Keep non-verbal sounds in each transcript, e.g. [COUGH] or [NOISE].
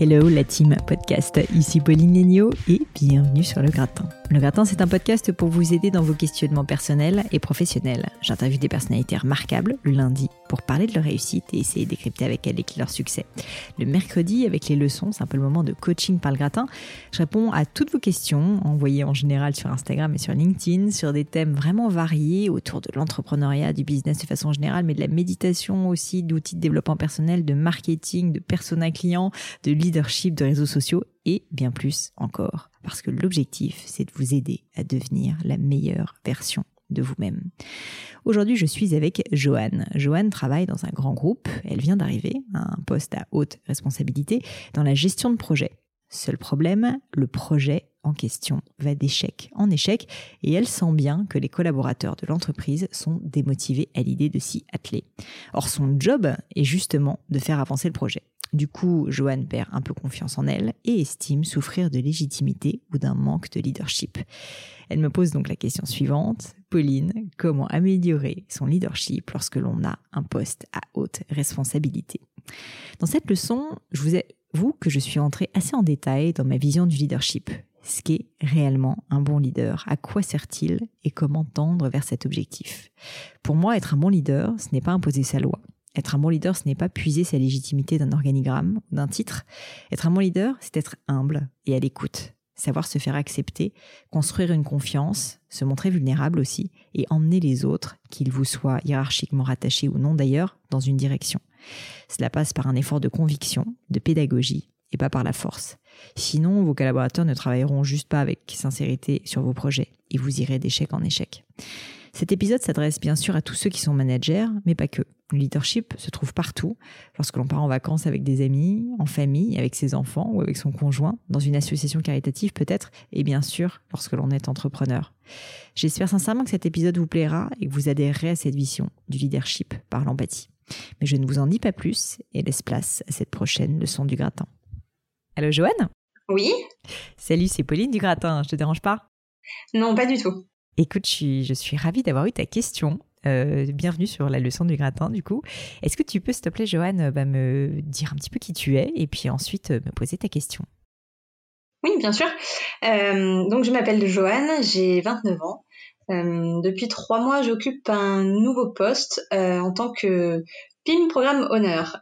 Hello la team podcast, ici Pauline Léniaud et bienvenue sur Le Gratin. Le Gratin c'est un podcast pour vous aider dans vos questionnements personnels et professionnels. J'interviewe des personnalités remarquables le lundi pour parler de leur réussite et essayer de décrypter avec elles leur succès. Le mercredi avec les leçons, c'est un peu le moment de coaching par le gratin. Je réponds à toutes vos questions envoyées en général sur Instagram et sur LinkedIn sur des thèmes vraiment variés autour de l'entrepreneuriat, du business de façon générale, mais de la méditation aussi, d'outils de développement personnel, de marketing, de persona client, de leadership, de réseaux sociaux et bien plus encore. Parce que l'objectif, c'est de vous aider à devenir la meilleure version de vous-même. Aujourd'hui, je suis avec Joanne. Joanne travaille dans un grand groupe. Elle vient d'arriver à un poste à haute responsabilité dans la gestion de projet. Seul problème, le projet en question va d'échec en échec et elle sent bien que les collaborateurs de l'entreprise sont démotivés à l'idée de s'y atteler. Or, son job est justement de faire avancer le projet. Du coup, Joanne perd un peu confiance en elle et estime souffrir de légitimité ou d'un manque de leadership. Elle me pose donc la question suivante. Pauline, comment améliorer son leadership lorsque l'on a un poste à haute responsabilité? Dans cette leçon, je vous avoue que je suis entrée assez en détail dans ma vision du leadership. Ce qu'est réellement un bon leader, à quoi sert-il? Et comment tendre vers cet objectif? Pour moi, être un bon leader, ce n'est pas imposer sa loi, être un bon leader, ce n'est pas puiser sa légitimité d'un organigramme, d'un titre. Être un bon leader, c'est être humble et à l'écoute, savoir se faire accepter, construire une confiance, se montrer vulnérable aussi, et emmener les autres, qu'ils vous soient hiérarchiquement rattachés ou non d'ailleurs, dans une direction. Cela passe par un effort de conviction, de pédagogie, et pas par la force. Sinon, vos collaborateurs ne travailleront juste pas avec sincérité sur vos projets, et vous irez d'échec en échec. Cet épisode s'adresse bien sûr à tous ceux qui sont managers, mais pas que. Le leadership se trouve partout, lorsque l'on part en vacances avec des amis, en famille, avec ses enfants ou avec son conjoint, dans une association caritative peut-être, et bien sûr lorsque l'on est entrepreneur. J'espère sincèrement que cet épisode vous plaira et que vous adhérerez à cette vision du leadership par l'empathie. Mais je ne vous en dis pas plus et laisse place à cette prochaine leçon du gratin. Allô Joanne? Oui? Salut, c'est Pauline du gratin, je te dérange pas? Non, pas du tout. Écoute, je suis, je suis ravie d'avoir eu ta question euh, bienvenue sur la leçon du gratin, du coup. Est-ce que tu peux, s'il te plaît, Joanne, bah, me dire un petit peu qui tu es et puis ensuite euh, me poser ta question? Oui, bien sûr. Euh, donc, je m'appelle Joanne, j'ai 29 ans. depuis trois mois, j'occupe un nouveau poste en tant que PIM Programme Honneur.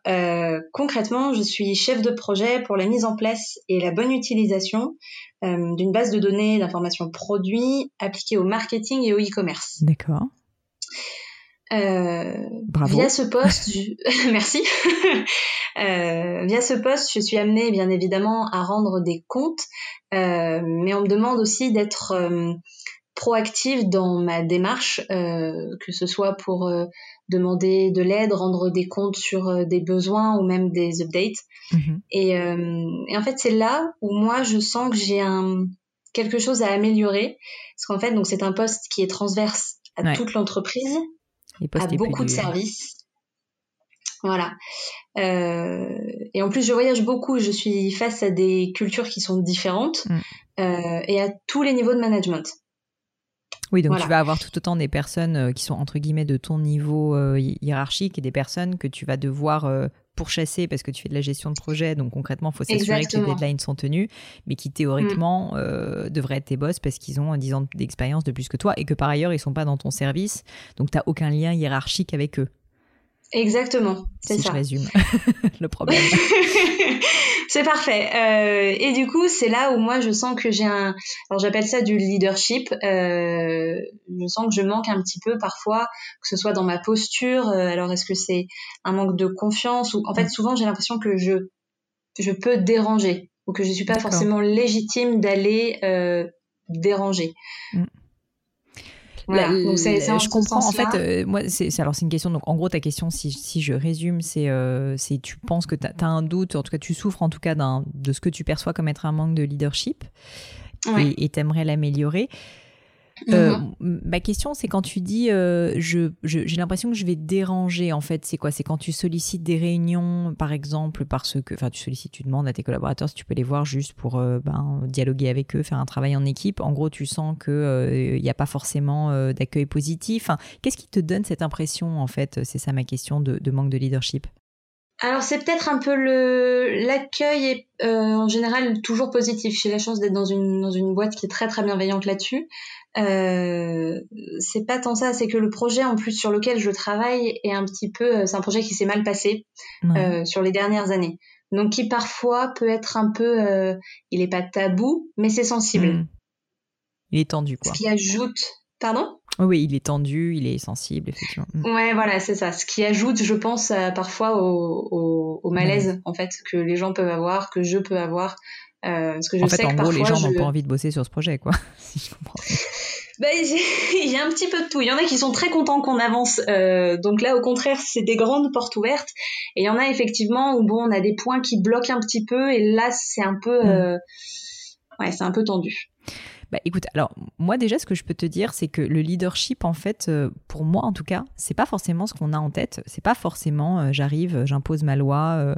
concrètement, je suis chef de projet pour la mise en place et la bonne utilisation d'une base de données d'informations produits appliquée au marketing et au e-commerce. D'accord. Euh, Bravo. Via ce poste, [LAUGHS] merci. [LAUGHS] euh, via ce poste, je suis amenée bien évidemment à rendre des comptes, euh, mais on me demande aussi d'être proactive dans ma démarche, euh, que ce soit pour euh, demander de l'aide, rendre des comptes sur des besoins ou même des updates. Mhm. Et, et, en fait, c'est là où moi je sens que j'ai un quelque chose à améliorer, parce qu'en fait, donc c'est un poste qui est transverse à toute l'entreprise, à beaucoup de services. Voilà. Euh, et en plus, je voyage beaucoup. Je suis face à des cultures qui sont différentes mm. euh, et à tous les niveaux de management. Oui, donc tu vas avoir tout autant des personnes euh, qui sont entre guillemets de ton niveau hiérarchique et des personnes que tu vas devoir pourchasser parce que tu fais de la gestion de projet, donc concrètement, il faut s'assurer que les deadlines sont tenus, mais qui théoriquement mm. euh, devraient être tes boss parce qu'ils ont 10 ans d'expérience de plus que toi et que par ailleurs, ils sont pas dans ton service, donc tu n'as aucun lien hiérarchique avec eux. Exactement, c'est si ça. Je résume [LAUGHS] le problème. [LAUGHS] c'est parfait. Euh, et du coup, c'est là où moi je sens que j'ai un, alors j'appelle ça du leadership. Euh, je sens que je manque un petit peu parfois, que ce soit dans ma posture. Euh, alors est-ce que c'est un manque de confiance ou en fait mm. souvent j'ai l'impression que je je peux déranger ou que je suis pas forcément légitime d'aller déranger. Mm je comprends. En fait, euh, moi, c'est alors c'est une question. Donc, en gros, ta question, si, si je résume, c'est euh, c'est tu penses que tu as, un doute, en tout cas, tu souffres en tout cas de ce que tu perçois comme être un manque de leadership et tu aimerais l'améliorer. Euh, mhm. ma question, c'est quand tu dis euh, je, j'ai l'impression que je vais déranger, en fait, c'est quoi? C'est quand tu sollicites des réunions, par exemple, parce que, enfin, tu sollicites, tu demandes à tes collaborateurs si tu peux les voir juste pour euh, ben, dialoguer avec eux, faire un travail en équipe. En gros, tu sens qu'il n'y a pas forcément d'accueil positif. Qu'est-ce qui te donne cette impression, en fait? C'est ça ma question de, de manque de leadership. Alors c'est peut-être un peu le l'accueil est euh, en général toujours positif. J'ai la chance d'être dans une dans une boîte qui est très très bienveillante là-dessus. Euh, c'est pas tant ça, c'est que le projet en plus sur lequel je travaille est un petit peu, euh, c'est un projet qui s'est mal passé euh, sur les dernières années. Donc qui parfois peut être un peu, euh, il est pas tabou, mais c'est sensible. Hmm. Il est tendu quoi. Ce qui ajoute, pardon? Oui, il est tendu, il est sensible, effectivement. Mm. Ouais, voilà, c'est ça. Ce qui ajoute, je pense, parfois au, malaise, en fait, que les gens peuvent avoir, que je peux avoir. Euh, parce que je en fait, en gros, les gens n'ont pas envie de bosser sur ce projet, quoi. [LAUGHS] si je comprends. [LAUGHS] Ben, [LAUGHS] il y a un petit peu de tout. Il y en a qui sont très contents qu'on avance. Euh, donc là, au contraire, c'est des grandes portes ouvertes. Et il y en a effectivement où bon, on a des points qui bloquent un petit peu. Et là, c'est un peu, mm. euh, ouais, c'est un peu tendu. Bah écoute, alors moi déjà ce que je peux te dire c'est que le leadership en fait euh, pour moi en tout cas, c'est pas forcément ce qu'on a en tête, c'est pas forcément euh, j'arrive, j'impose ma loi euh,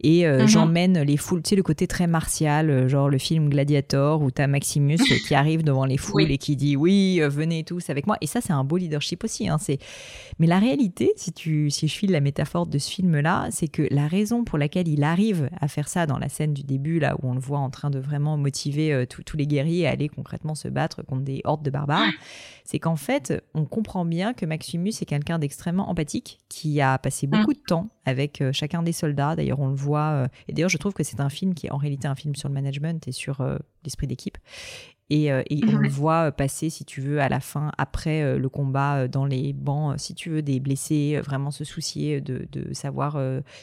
et mhm. j'emmène les foules, tu sais le côté très martial, genre le film Gladiator où t'as Maximus [LAUGHS] qui arrive devant les foules et qui dit oui, venez tous avec moi. Et ça c'est un beau leadership aussi hein, c'est mais la réalité si tu si je file la métaphore de ce film là, c'est que la raison pour laquelle il arrive à faire ça dans la scène du début là où on le voit en train de vraiment motiver tous les guerriers à aller concrètement se battre contre des hordes de barbares, c'est qu'en fait, on comprend bien que Maximus est quelqu'un d'extrêmement empathique, qui a passé mm. beaucoup de temps avec euh, chacun des soldats. D'ailleurs, on le voit. Euh, et d'ailleurs, je trouve que c'est un film qui est en réalité un film sur le management et sur euh, l'esprit d'équipe. Et, euh, et on le voit passer, si tu veux, à la fin, après euh, le combat, euh, dans les bancs, si tu veux, des blessés, vraiment se soucier de, de savoir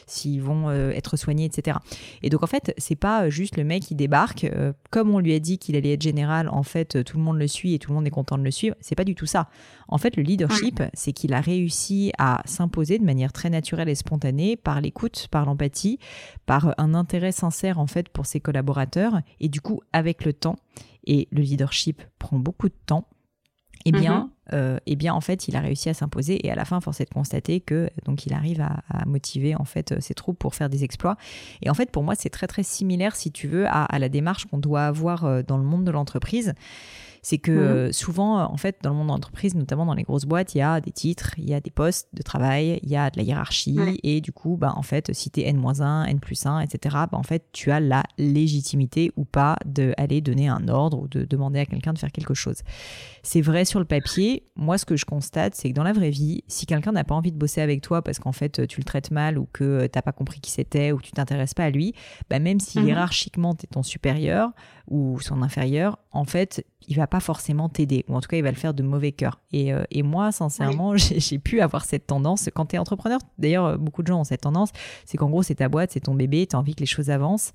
s'ils vont être soignés, etc. Et donc, en fait, c'est pas juste le mec qui débarque. comme on lui a dit qu'il allait être général, en fait, tout le monde le suit et tout le monde est content de le suivre. C'est pas du tout ça. En fait, le leadership, c'est qu'il a réussi à s'imposer de manière très naturelle et spontanée par l'écoute, par l'empathie, par un intérêt sincère, en fait, pour ses collaborateurs. Et du coup, avec le temps, et le leadership prend beaucoup de temps, eh bien, mhm. euh, eh bien, en fait, il a réussi à s'imposer et à la fin, force est de constater que donc il arrive à, motiver en fait ses troupes pour faire des exploits. Et en fait, pour moi, c'est très très similaire, si tu veux, à, à la démarche qu'on doit avoir euh, dans le monde de l'entreprise c'est que mhm. euh, souvent, en fait, dans le monde de l'entreprise, notamment dans les grosses boîtes, il y a des titres, il y a des postes de travail, il y a de la hiérarchie, et du coup, bah, en fait, si tu es N-1, N plus 1, etc., bah, en fait, tu as la légitimité ou pas d'aller donner un ordre ou de demander à quelqu'un de faire quelque chose. C'est vrai sur le papier. Moi, ce que je constate, c'est que dans la vraie vie, si quelqu'un n'a pas envie de bosser avec toi parce qu'en fait, tu le traites mal ou que tu n'as pas compris qui c'était ou que tu t'intéresses pas à lui, bah, même si mhm. hiérarchiquement, tu es ton supérieur ou son inférieur, en fait, il va pas forcément t'aider, ou en tout cas, il va le faire de mauvais cœur. Et, euh, et moi, sincèrement, [LAUGHS] j'ai pu avoir cette tendance. Quand tu es entrepreneur, d'ailleurs, beaucoup de gens ont cette tendance, c'est qu'en gros, c'est ta boîte, c'est ton bébé, tu as envie que les choses avancent.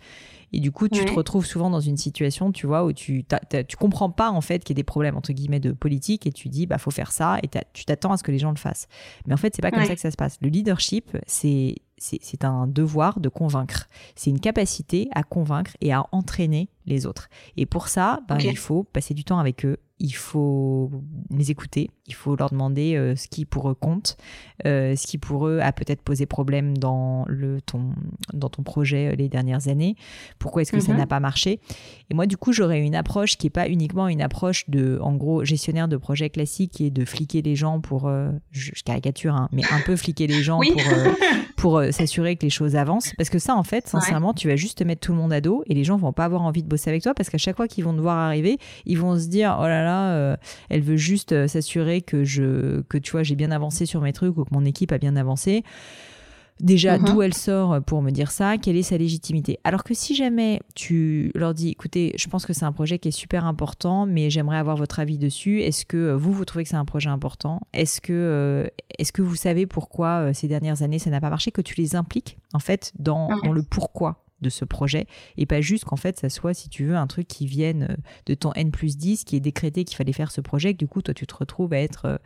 Et du coup, tu te retrouves souvent dans une situation, tu vois, où tu, tu comprends pas, en fait, qu'il y a des problèmes, entre guillemets, de politique, et tu dis, bah, faut faire ça, et tu t'attends à ce que les gens le fassent. Mais en fait, c'est pas comme ça que ça se passe. Le leadership, c'est c'est un devoir de convaincre. C'est une capacité à convaincre et à entraîner les autres. Et pour ça, ben, il faut passer du temps avec eux, il faut les écouter, il faut leur demander euh, ce qui pour eux compte, euh, ce qui pour eux a peut-être posé problème dans, le, ton, dans ton projet euh, les dernières années, pourquoi est-ce que ça mhm. n'a pas marché? Et moi, du coup, j'aurais une approche qui n'est pas uniquement une approche de, en gros, gestionnaire de projet classique qui est de fliquer les gens pour, je, caricature, hein, mais un peu fliquer les gens pour, [LAUGHS] pour s'assurer que les choses avancent. Parce que ça, en fait, sincèrement, tu vas juste te mettre tout le monde à dos et les gens vont pas avoir envie de bosser avec toi parce qu'à chaque fois qu'ils vont te voir arriver, ils vont se dire, oh là là, euh, elle veut juste euh, s'assurer que je, que tu vois, j'ai bien avancé sur mes trucs ou que mon équipe a bien avancé. Déjà, mhm. d'où elle sort pour me dire ça? Quelle est sa légitimité? Alors que si jamais tu leur dis, écoutez, je pense que c'est un projet qui est super important, mais j'aimerais avoir votre avis dessus. Est-ce que euh, vous, vous trouvez que c'est un projet important? Est-ce que, est-ce que vous savez pourquoi ces dernières années ça n'a pas marché Que tu les impliques en fait dans, dans le pourquoi? De ce projet et pas juste qu'en fait ça soit si tu veux un truc qui vienne euh, de ton N plus 10 qui est décrété qu'il fallait faire ce projet que du coup toi tu te retrouves à être euh,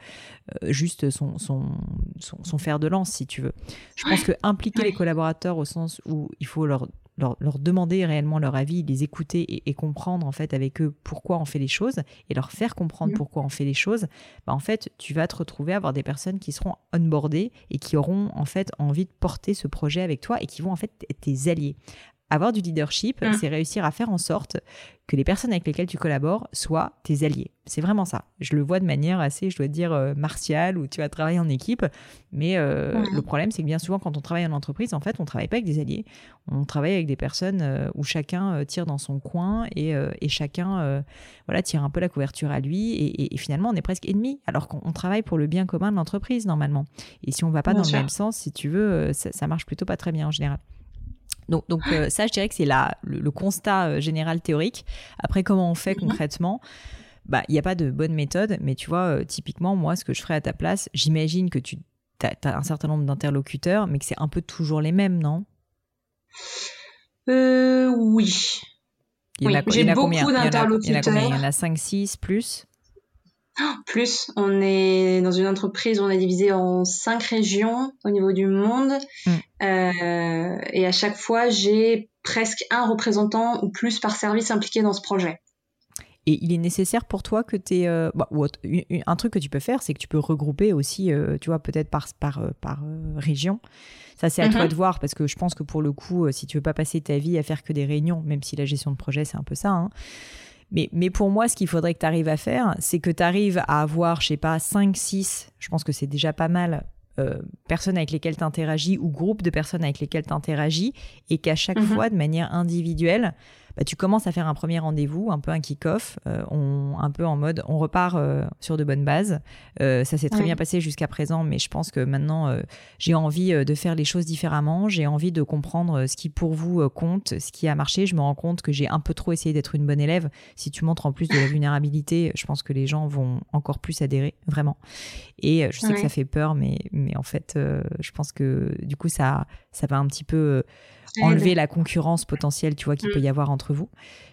euh, juste son, son, son, fer de lance si tu veux. Je pense que impliquer les collaborateurs au sens où il faut leur leur, demander réellement leur avis, les écouter et, comprendre en fait avec eux pourquoi on fait les choses et leur faire comprendre mm. pourquoi on fait les choses, bah, en fait tu vas te retrouver à avoir des personnes qui seront onboardées et qui auront en fait envie de porter ce projet avec toi et qui vont en fait être tes alliés. Avoir du leadership, Mm. c'est réussir à faire en sorte que les personnes avec lesquelles tu collabores soient tes alliés. C'est vraiment ça. Je le vois de manière assez, je dois dire, euh, martiale, où tu vas travailler en équipe. Mais euh, Mm. le problème, c'est que bien souvent, quand on travaille en entreprise, en fait, on travaille pas avec des alliés. On travaille avec des personnes euh, où chacun tire dans son coin et, et chacun voilà, tire un peu la couverture à lui. Et, et- et finalement, on est presque ennemis, alors qu'on on travaille pour le bien commun de l'entreprise, normalement. Et si on va pas Bien dans sûr. le même sens, si tu veux, ça, ça marche plutôt pas très bien en général. Donc, donc euh, ça, je dirais que c'est la- le, le constat euh, général théorique. Après, comment on fait Mhm. concrètement? Bah, il n'y a pas de bonne méthode, mais tu vois, euh, typiquement, moi, ce que je ferais à ta place, j'imagine que tu as, un certain nombre d'interlocuteurs, mais que c'est un peu toujours les mêmes, non? Euh, oui. Il y en a, j'ai il y en a beaucoup combien? Il y en a- Il y en a d'interlocuteurs. combien? Il y en a 5, 6, plus? Plus, on est dans une entreprise, on est divisé en cinq régions au niveau du monde. Mm. Euh, et à chaque fois, j'ai presque un représentant ou plus par service impliqué dans ce projet. Et il est nécessaire pour toi que tu aies. un truc que tu peux faire, c'est que tu peux regrouper aussi, euh, tu vois, peut-être par, par, euh, par euh, région. Ça, c'est à toi Mhm. de voir, parce que je pense que pour le coup, euh, si tu veux pas passer ta vie à faire que des réunions, même si la gestion de projet, c'est un peu ça, hein, mais, mais pour moi, ce qu'il faudrait que tu arrives à faire, c'est que tu arrives à avoir, je sais pas, 5, 6, je pense que c'est déjà pas mal, euh, personnes avec lesquelles tu interagis ou groupes de personnes avec lesquelles tu interagis, et qu'à chaque Mhm. fois, de manière individuelle, bah, tu commences à faire un premier rendez-vous, un peu un kick-off, euh, un peu en mode on repart euh, sur de bonnes bases. Euh, ça s'est très Ouais. bien passé jusqu'à présent, mais je pense que maintenant j'ai envie de faire les choses différemment. J'ai envie de comprendre ce qui pour vous compte, ce qui a marché. Je me rends compte que j'ai un peu trop essayé d'être une bonne élève. Si tu montres en plus de la vulnérabilité, je pense que les gens vont encore plus adhérer, vraiment. Et je sais que ça fait peur, mais, mais en fait, je pense que du coup, ça, ça va un petit peu enlever la concurrence potentielle, tu vois, qu'il peut y avoir entre vous.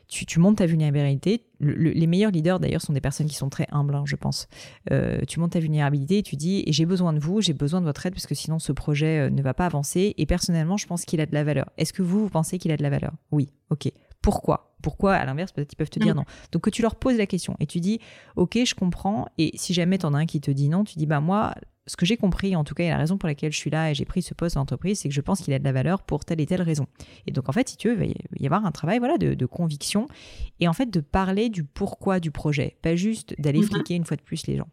Tu, tu montes ta vulnérabilité. Le- le- les meilleurs leaders, d'ailleurs, sont des personnes qui sont très humbles, hein, je pense. Euh, tu montes ta vulnérabilité et tu dis, et j'ai besoin de vous, j'ai besoin de votre aide, parce que sinon, ce projet euh, ne va pas avancer. Et personnellement, je pense qu'il a de la valeur. Est-ce que vous, vous pensez qu'il a de la valeur? Oui, ok. Pourquoi? Pourquoi À l'inverse, peut-être ils peuvent te dire Mm. non? Donc que tu leur poses la question et tu dis, ok, je comprends. Et si jamais t'en as un qui te dit non, tu dis, bah moi, ce que j'ai compris, en tout cas, et la raison pour laquelle je suis là et j'ai pris ce poste dans l'entreprise, c'est que je pense qu'il a de la valeur pour telle et telle raison. Et donc, en fait, si tu veux, il va y- avoir un travail voilà, de, de conviction et en fait de parler du pourquoi du projet, pas juste d'aller Mhm. fliquer une fois de plus les gens.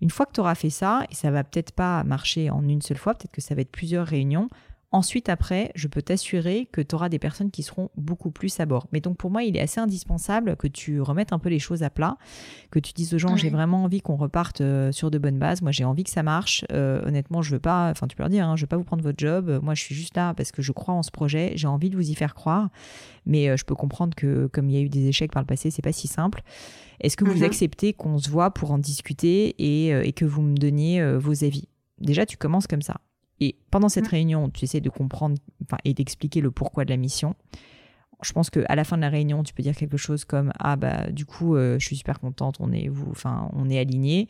Une fois que tu auras fait ça, et ça va peut-être pas marcher en une seule fois, peut-être que ça va être plusieurs réunions, Ensuite, après, je peux t'assurer que tu auras des personnes qui seront beaucoup plus à bord. Mais donc, pour moi, il est assez indispensable que tu remettes un peu les choses à plat, que tu dises aux gens, j'ai vraiment envie qu'on reparte euh, sur de bonnes bases. Moi, j'ai envie que ça marche. Euh, honnêtement, je veux pas, enfin, tu peux leur dire, hein, je veux pas vous prendre votre job. Moi, je suis juste là parce que je crois en ce projet. J'ai envie de vous y faire croire. Mais euh, je peux comprendre que, comme il y a eu des échecs par le passé, c'est pas si simple. Est-ce que vous Mhm. acceptez qu'on se voit pour en discuter et, et que vous me donniez euh, vos avis? Déjà, tu commences comme ça. Et pendant cette Mhm. réunion, tu essaies de comprendre et d'expliquer le pourquoi de la mission. Je pense qu'à la fin de la réunion, tu peux dire quelque chose comme ah bah du coup euh, je suis super contente, on est vous, enfin on est alignés.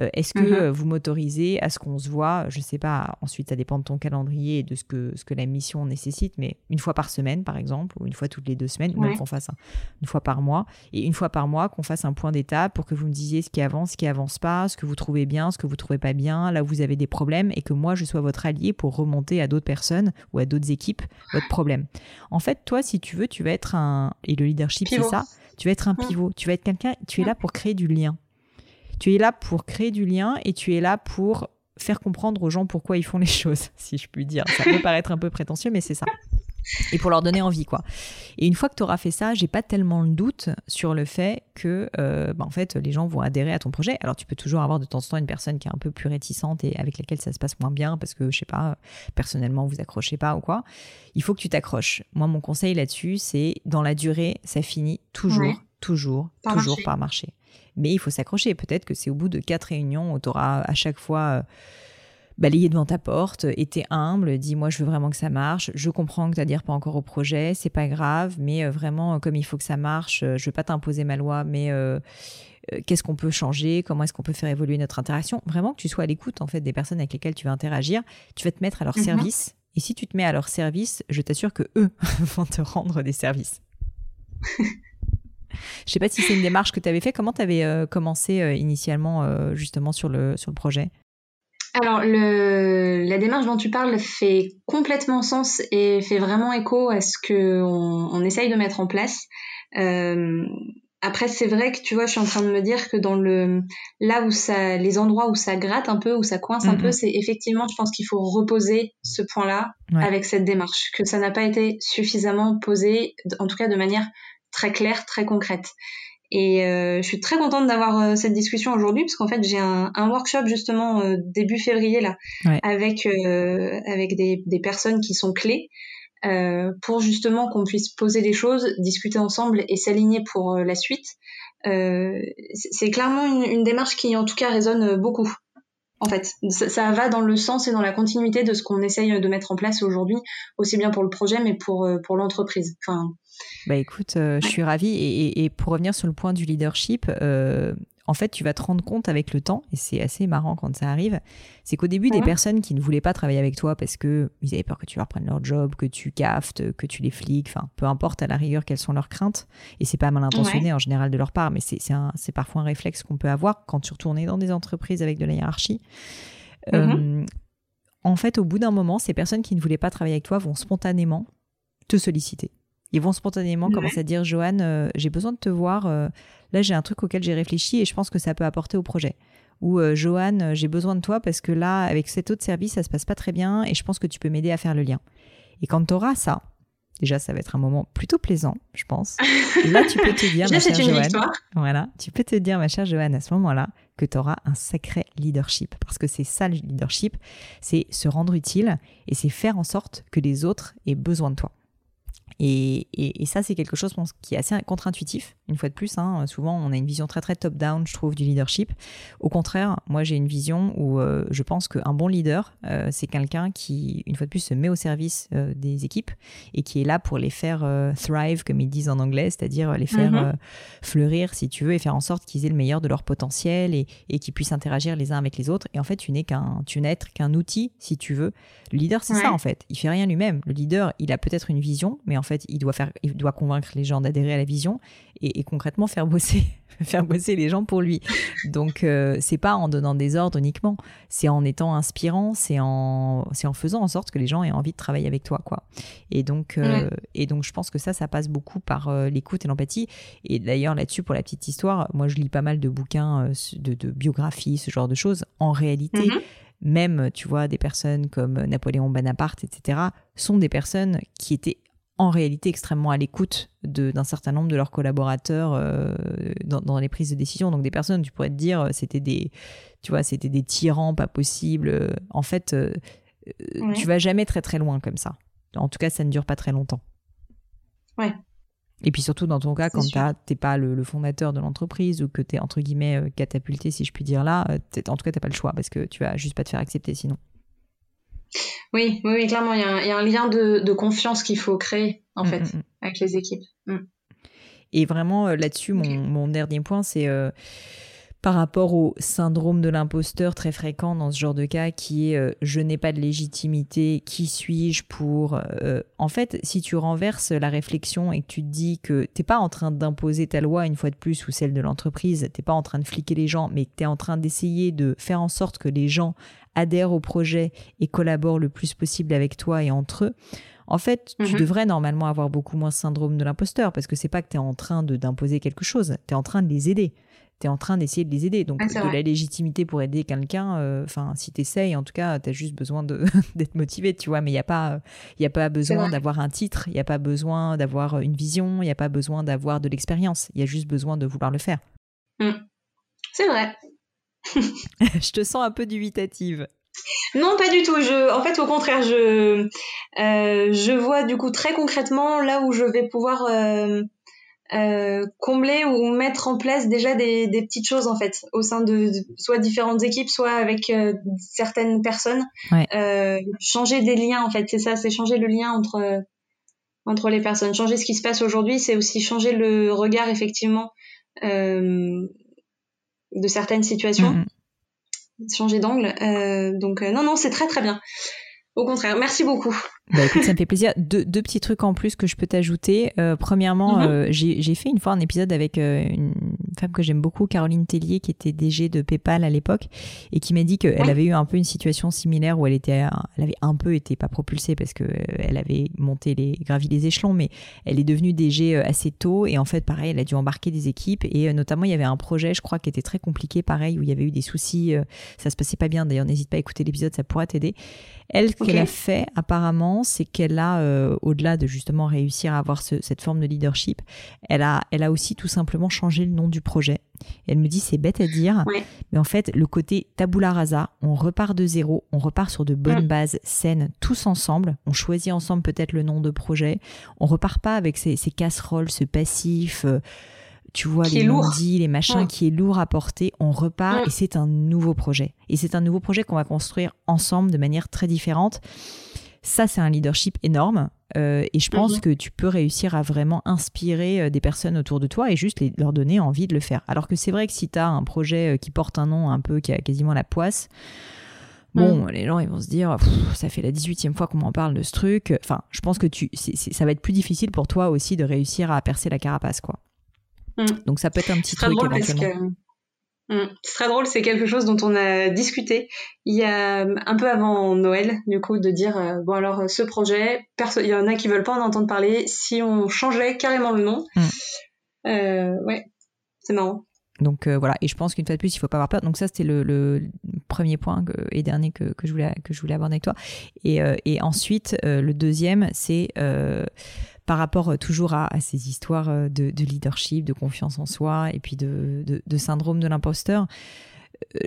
Euh, Est-ce que Mhm. euh, vous m'autorisez à ce qu'on se voit Je sais pas. Ensuite, ça dépend de ton calendrier et de ce que ce que la mission nécessite, mais une fois par semaine, par exemple, ou une fois toutes les deux semaines, ou même qu'on fasse un- une fois par mois, et une fois par mois qu'on fasse un point d'étape pour que vous me disiez ce qui avance, ce qui avance pas, ce que vous trouvez bien, ce que vous trouvez pas bien, là où vous avez des problèmes, et que moi je sois votre allié pour remonter à d'autres personnes ou à d'autres équipes votre problème. En fait, toi, si tu veux, tu vas être un et le leadership, c'est ça. Tu vas être un Mm. pivot. Tu vas être quelqu'un. Tu es Mm. là pour créer du lien. Tu es là pour créer du lien et tu es là pour faire comprendre aux gens pourquoi ils font les choses, [LAUGHS] si je puis dire. Ça peut paraître un peu prétentieux, mais c'est ça. Et pour leur donner envie, quoi. Et une fois que tu auras fait ça, j'ai pas tellement le doute sur le fait que, euh, bah, en fait, les gens vont adhérer à ton projet. Alors, tu peux toujours avoir de temps en temps une personne qui est un peu plus réticente et avec laquelle ça se passe moins bien parce que, je sais pas, personnellement, vous accrochez pas ou quoi. Il faut que tu t'accroches. Moi, mon conseil là-dessus, c'est dans la durée, ça finit toujours, toujours, Par toujours par marcher. Mais il faut s'accrocher. Peut-être que c'est au bout de quatre réunions où tu auras à chaque fois euh, balayé devant ta porte, été humble, dis moi je veux vraiment que ça marche, je comprends que tu n'adhères pas encore au projet, c'est pas grave, mais euh, vraiment euh, comme il faut que ça marche, je veux pas t'imposer ma loi, mais euh, qu'est-ce qu'on peut changer, comment est-ce qu'on peut faire évoluer notre interaction, vraiment que tu sois à l'écoute en fait des personnes avec lesquelles tu vas interagir, tu vas te mettre à leur Mhm. service, et si tu te mets à leur service, je t'assure que eux [LAUGHS] vont te rendre des services. [LAUGHS] Je sais pas si c'est une démarche que tu avais fait. Comment tu avais commencé euh, initialement euh, justement sur le, sur le projet? Alors, le, la démarche dont tu parles fait complètement sens et fait vraiment écho à ce que on, essaye de mettre en place. Euh, après, c'est vrai que tu vois, je suis en train de me dire que dans le là où ça, les endroits où ça gratte un peu, où ça coince un peu, c'est effectivement, je pense qu'il faut reposer ce point-là avec cette démarche, que ça n'a pas été suffisamment posé, en tout cas de manière très claire, très concrète. Et euh, je suis très contente d'avoir euh, cette discussion aujourd'hui parce qu'en fait j'ai un, un, workshop justement euh, début février là avec euh, avec des, des, personnes qui sont clés pour justement qu'on puisse poser les choses, discuter ensemble et s'aligner pour la suite. c'est clairement une, une, démarche qui en tout cas résonne beaucoup. En fait, ça, ça, va dans le sens et dans la continuité de ce qu'on essaye de mettre en place aujourd'hui, aussi bien pour le projet mais pour pour l'entreprise. Enfin, bah écoute, euh, je suis ravie. Et, pour revenir sur le point du leadership, euh, en fait, tu vas te rendre compte avec le temps, et c'est assez marrant quand ça arrive, c'est qu'au début, des personnes qui ne voulaient pas travailler avec toi parce que ils avaient peur que tu leur prennes leur job, que tu caftes, que tu les fliques, enfin, peu importe à la rigueur quelles sont leurs craintes, et c'est pas mal intentionné en général de leur part, mais c'est parfois un réflexe qu'on peut avoir quand tu retournes dans des entreprises avec de la hiérarchie. Mm-hmm. Euh, en fait, au bout d'un moment, ces personnes qui ne voulaient pas travailler avec toi vont spontanément te solliciter ils vont spontanément commencer à dire Johan, euh, j'ai besoin de te voir. Euh, là, j'ai un truc auquel j'ai réfléchi et je pense que ça peut apporter au projet. Ou euh, Johan, j'ai besoin de toi parce que là, avec cet autre service, ça se passe pas très bien et je pense que tu peux m'aider à faire le lien. Et quand tu auras ça, déjà, ça va être un moment plutôt plaisant, je pense. Là, tu peux te dire, [LAUGHS] ma chère Johan, voilà, tu peux te dire, ma chère Johan, à ce moment-là, que tu auras un sacré leadership. Parce que c'est ça le leadership, c'est se rendre utile et c'est faire en sorte que les autres aient besoin de toi. Et, et, ça, c'est quelque chose qui est assez contre-intuitif, une fois de plus. Hein. Souvent, on a une vision très très top-down, je trouve, du leadership. Au contraire, moi, j'ai une vision où euh, je pense qu'un bon leader, euh, c'est quelqu'un qui, une fois de plus, se met au service euh, des équipes et qui est là pour les faire thrive, comme ils disent en anglais, c'est-à-dire les faire mm-hmm. fleurir, si tu veux, et faire en sorte qu'ils aient le meilleur de leur potentiel et, et qu'ils puissent interagir les uns avec les autres. Et en fait, tu n'es qu'un, tu n'es qu'un outil, si tu veux. Le leader, c'est ça, en fait. Il fait rien lui-même. Le leader, il a peut-être une vision, mais en fait, il doit, faire, il doit convaincre les gens d'adhérer à la vision et, concrètement faire bosser, [LAUGHS] faire bosser les gens pour lui. Donc, euh, c'est pas en donnant des ordres uniquement, c'est en étant inspirant, c'est en, c'est en faisant en sorte que les gens aient envie de travailler avec toi, quoi. Et donc, euh, et donc, je pense que ça, ça passe beaucoup par euh, l'écoute et l'empathie. Et d'ailleurs, là-dessus, pour la petite histoire, moi, je lis pas mal de bouquins de, de biographies, ce genre de choses. En réalité, mm-hmm même, tu vois, des personnes comme Napoléon Bonaparte, etc., sont des personnes qui étaient en réalité extrêmement à l'écoute d'un certain nombre de leurs collaborateurs euh, dans, les prises de décision. Donc des personnes, tu pourrais te dire, c'était des, tu vois, c'était des tyrans, pas possible. En fait, euh, tu vas jamais très très loin comme ça. En tout cas, ça ne dure pas très longtemps. Ouais. Et puis surtout dans ton cas, quand tu n'es pas le, fondateur de l'entreprise ou que tu es entre guillemets euh, catapulté, si je puis dire là, en tout cas, tu n'as pas le choix parce que tu vas juste pas te faire accepter sinon. Oui, oui, clairement, il y, a un lien de, confiance qu'il faut créer, en mm, fait, mm, mm. avec les équipes. Et vraiment, euh, là-dessus, mon, dernier point, c'est euh, par rapport au syndrome de l'imposteur très fréquent dans ce genre de cas, qui est euh, je n'ai pas de légitimité, qui suis-je pour En fait, si tu renverses la réflexion et que tu te dis que t'es pas en train d'imposer ta loi une fois de plus ou celle de l'entreprise, t'es pas en train de fliquer les gens, mais que tu es en train d'essayer de faire en sorte que les gens adhèrent au projet et collaborent le plus possible avec toi et entre eux, en fait, tu mhm. devrais normalement avoir beaucoup moins syndrome de l'imposteur parce que c'est pas que tu es en train d'imposer quelque chose, tu es en train de les aider. Tu es en train d'essayer de les aider. Donc, de la légitimité pour aider quelqu'un, euh, enfin, si tu essayes, en tout cas, tu as juste besoin [LAUGHS] d'être motivé, tu vois. Mais il n'y a, pas, y a pas besoin d'avoir un titre, il n'y a pas besoin d'avoir une vision, il n'y a pas besoin d'avoir de l'expérience. Il y a juste besoin de vouloir le faire. Mm. C'est vrai. [LAUGHS] je te sens un peu dubitative. Non, pas du tout. Je, en fait, au contraire, je, euh, je vois du coup très concrètement là où je vais pouvoir euh, euh, combler ou mettre en place déjà des, petites choses en fait au sein de, soit différentes équipes, soit avec certaines personnes. changer des liens en fait, c'est ça, c'est changer le lien entre entre les personnes. Changer ce qui se passe aujourd'hui, c'est aussi changer le regard effectivement de certaines situations, mm-hmm. changer d'angle. Euh, donc euh, non, non, c'est très très bien. Au contraire, merci beaucoup. Bah écoute, ça me fait plaisir. Deux, deux, petits trucs en plus que je peux t'ajouter. Euh, premièrement, mm-hmm. j'ai fait une fois un épisode avec une femme que j'aime beaucoup, Caroline Tellier, qui était DG de PayPal à l'époque, et qui m'a dit qu'elle avait eu un peu une situation similaire où elle était, elle avait un peu été pas propulsée parce que elle avait monté les, gravi les échelons, mais elle est devenue DG assez tôt, et en fait, pareil, elle a dû embarquer des équipes, et notamment il y avait un projet, je crois, qui était très compliqué, pareil, où il y avait eu des soucis, ça se passait pas bien. D'ailleurs, n'hésite pas à écouter l'épisode, ça pourra t'aider. Elle, ce qu'elle a fait apparemment, c'est qu'elle a, euh, au-delà de justement réussir à avoir cette forme de leadership, elle a, elle a aussi tout simplement changé le nom du projet. elle me dit, c'est bête à dire, mais en fait, le côté tabula rasa, on repart de zéro, on repart sur de bonnes mm. bases saines, tous ensemble, on choisit ensemble peut-être le nom de projet, on repart pas avec ces, casseroles, ce passif. Euh, tu vois, les lundis, les machins, qui est lourd à porter, on repart et c'est un nouveau projet. Et c'est un nouveau projet qu'on va construire ensemble de manière très différente. Ça, c'est un leadership énorme. Euh, et je pense mhm. que tu peux réussir à vraiment inspirer euh, des personnes autour de toi et juste leur donner envie de le faire. Alors que c'est vrai que si tu as un projet euh, qui porte un nom un peu qui a quasiment la poisse, Bon, les gens, ils vont se dire, ça fait la 18e fois qu'on m'en parle de ce truc. Enfin, je pense que tu, ça va être plus difficile pour toi aussi de réussir à percer la carapace, quoi. Mm. Donc ça peut être un petit truc éventuellement. Mm. C'est très drôle, c'est quelque chose dont on a discuté il y a un peu avant Noël, du coup, de dire euh, bon alors ce projet, il y en a qui veulent pas en entendre parler. Si on changeait carrément le nom, mm. euh, ouais, c'est marrant. Donc euh, voilà, et je pense qu'une fois de plus, il faut pas avoir peur. Donc ça, c'était le, premier point et dernier que, je voulais, que je voulais aborder avec toi. Et, et ensuite, le deuxième, c'est par rapport euh, toujours à, ces histoires euh, de, leadership, de confiance en soi et puis de syndrome de l'imposteur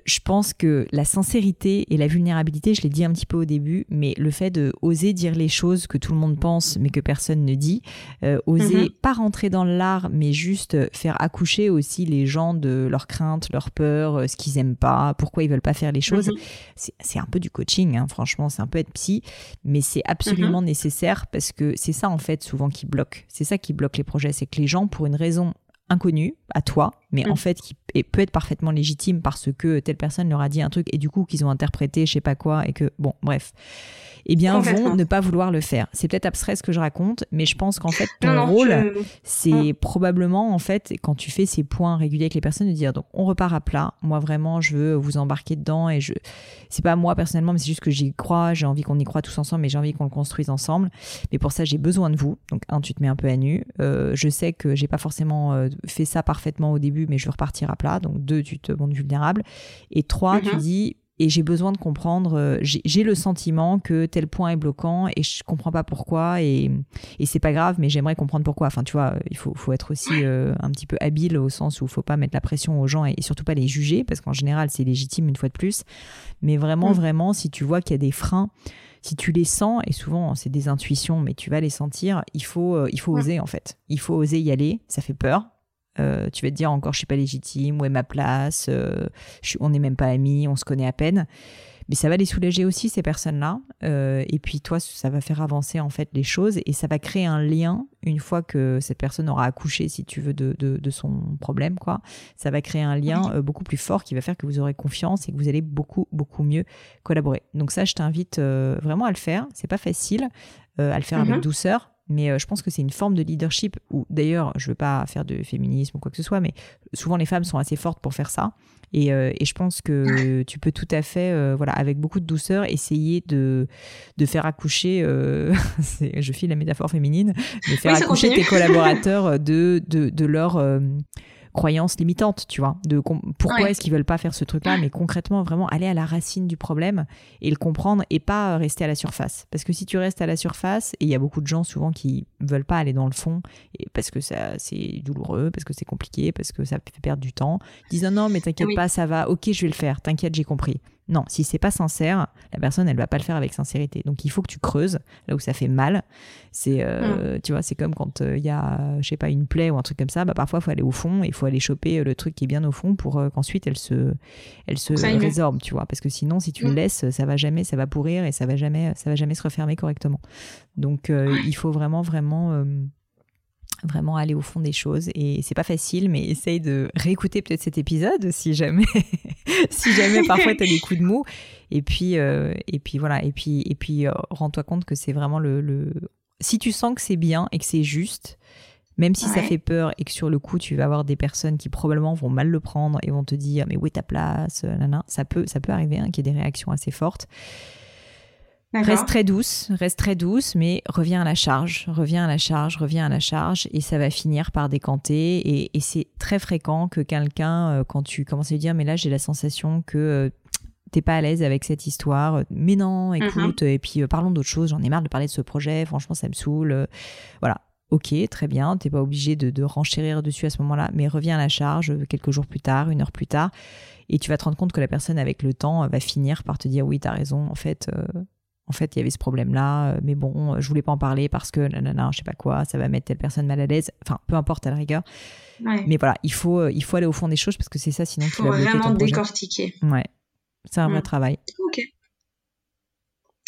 je pense que la sincérité et la vulnérabilité, je l'ai dit un petit peu au début, mais le fait de oser dire les choses que tout le monde pense mais que personne ne dit, euh, oser mhm. pas rentrer dans l'art mais juste faire accoucher aussi les gens de leurs craintes, leurs peurs, euh, ce qu'ils aiment pas, pourquoi ils veulent pas faire les choses, mhm. c'est un peu du coaching, hein, franchement, c'est un peu être psy, mais c'est absolument mhm. nécessaire parce que c'est ça en fait souvent qui bloque, c'est ça qui bloque les projets, c'est que les gens pour une raison inconnu à toi, mais en mm. fait qui peut être parfaitement légitime parce que telle personne leur a dit un truc et du coup qu'ils ont interprété je sais pas quoi et que bon bref eh bien, vont ne pas vouloir le faire. C'est peut-être abstrait ce que je raconte, mais je pense qu'en fait, ton rôle, c'est mm. probablement, en fait, quand tu fais ces points réguliers avec les personnes, de dire, donc, on repart à plat. Moi, vraiment, je veux vous embarquer dedans et je, c'est pas moi personnellement, mais c'est juste que j'y crois, j'ai envie qu'on y croit tous ensemble, mais j'ai envie qu'on le construise ensemble. Mais pour ça, j'ai besoin de vous. Donc, un, tu te mets un peu à nu. Euh, je sais que j'ai pas forcément euh, fait ça parfaitement au début, mais je veux repartir à plat. Donc, deux, tu te montres vulnérable. Et trois, tu mm-hmm. dis, et j'ai besoin de comprendre. Euh, j'ai le sentiment que tel point est bloquant et je comprends pas pourquoi et, et c'est pas grave, mais j'aimerais comprendre pourquoi. Enfin, tu vois, il faut, faut être aussi euh, un petit peu habile au sens où il faut pas mettre la pression aux gens et, surtout pas les juger parce qu'en général c'est légitime une fois de plus. Mais vraiment, vraiment, si tu vois qu'il y a des freins, si tu les sens et souvent c'est des intuitions, mais tu vas les sentir, il faut, euh, il faut oser en fait. Il faut oser y aller. Ça fait peur euh, tu vas te dire encore je suis pas légitime, où est ma place, euh, on n'est même pas amis, on se connaît à peine. Mais ça va les soulager aussi ces personnes-là. Euh, et puis toi, ça va faire avancer en fait les choses et ça va créer un lien une fois que cette personne aura accouché, si tu veux, de, de, son problème, quoi. Ça va créer un lien beaucoup plus fort qui va faire que vous aurez confiance et que vous allez beaucoup beaucoup mieux collaborer. Donc ça, je t'invite vraiment à le faire. C'est pas facile à le faire avec mhm. douceur mais euh, je pense que c'est une forme de leadership où, d'ailleurs, je ne veux pas faire de féminisme ou quoi que ce soit, mais souvent les femmes sont assez fortes pour faire ça. Et, euh, et je pense que tu peux tout à fait, euh, voilà, avec beaucoup de douceur, essayer de, de faire accoucher, [LAUGHS] je file la métaphore féminine, de faire accoucher tes collaborateurs de, de, de leur croyances limitantes, tu vois, de pourquoi est-ce qu'ils veulent pas faire ce truc-là, mais concrètement vraiment aller à la racine du problème et le comprendre et pas rester à la surface. Parce que si tu restes à la surface, et il y a beaucoup de gens souvent qui veulent pas aller dans le fond, et parce que ça c'est douloureux, parce que c'est compliqué, parce que ça fait perdre du temps, ils disent non non mais t'inquiète pas, ça va, ok je vais le faire, t'inquiète j'ai compris. Non, si c'est pas sincère, la personne elle va pas le faire avec sincérité. Donc il faut que tu creuses là où ça fait mal. C'est euh, mm. tu vois, c'est comme quand il euh, y a je sais pas une plaie ou un truc comme ça, bah parfois il faut aller au fond et il faut aller choper euh, le truc qui est bien au fond pour qu'ensuite elle se elle se résorbe, tu vois, parce que sinon si tu le mm. laisses, ça va jamais ça va pourrir et ça va jamais ça va jamais se refermer correctement. Donc il faut vraiment vraiment vraiment aller au fond des choses. Et c'est pas facile mais essaye de réécouter peut-être cet épisode si jamais [LAUGHS] si jamais parfois tu as des coups de mou. Et puis euh, et puis voilà. Et puis et puis euh, rends-toi compte que c'est vraiment le, le, si tu sens que c'est bien et que c'est juste Même si ça fait peur et que sur le coup, tu vas avoir des personnes qui probablement vont mal le prendre et vont te dire mais où est ta place? Ça peut, ça peut arriver hein, qu'il y ait des réactions assez fortes. Reste très douce, reste très douce, mais reviens à la charge, reviens à la charge, reviens à la charge, et ça va finir par décanter. Et, c'est très fréquent que quelqu'un, euh, quand tu commences à lui dire, mais là j'ai la sensation que euh, t'es pas à l'aise avec cette histoire, mais non, mm-hmm. écoute, et puis euh, parlons d'autre chose, j'en ai marre de parler de ce projet, franchement ça me saoule. voilà, ok, très bien, t'es pas obligé de, de, renchérir dessus à ce moment-là, mais reviens à la charge quelques jours plus tard, une heure plus tard, et tu vas te rendre compte que la personne avec le temps va finir par te dire oui, t'as raison, en fait, en fait, il y avait ce problème-là, euh, mais bon, je voulais pas en parler parce que, nanana, je sais pas quoi, ça va mettre telle personne mal à l'aise. Enfin, peu importe à la rigueur. Mais voilà, il faut, euh, il faut aller au fond des choses parce que c'est ça, sinon tu vas vraiment décortiquer. Ouais, c'est un vrai mm. travail. Ok.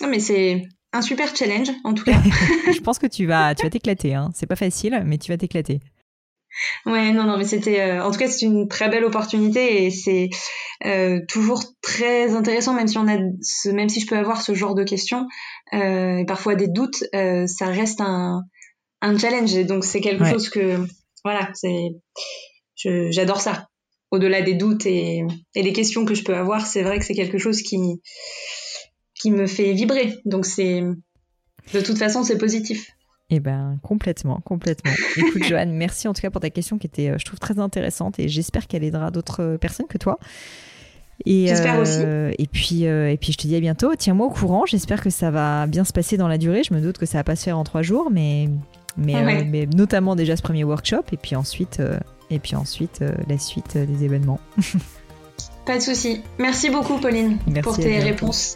Non, mais c'est un super challenge, en tout cas. [LAUGHS] je pense que tu vas, tu vas t'éclater. Hein. C'est pas facile, mais tu vas t'éclater. Ouais, non, non, mais c'était, euh, en tout cas, c'est une très belle opportunité et c'est euh, toujours très intéressant, même si on a, ce, même si je peux avoir ce genre de questions euh, et parfois des doutes, euh, ça reste un, un challenge et donc c'est quelque chose que, voilà, c'est, j'adore ça. Au-delà des doutes et, et les questions que je peux avoir, c'est vrai que c'est quelque chose qui, qui me fait vibrer. Donc c'est, de toute façon, c'est positif. Eh ben complètement, complètement. [LAUGHS] Écoute Joanne, merci en tout cas pour ta question qui était, euh, je trouve, très intéressante et j'espère qu'elle aidera d'autres euh, personnes que toi. Et, J'espère aussi. Euh, et puis, et puis je te dis à bientôt. Tiens-moi au courant. J'espère que ça va bien se passer dans la durée. Je me doute que ça va pas se faire en trois jours, mais, mais, mais notamment déjà ce premier workshop et puis ensuite, et puis ensuite la suite des événements. [LAUGHS] pas de souci. Merci beaucoup Pauline pour tes réponses.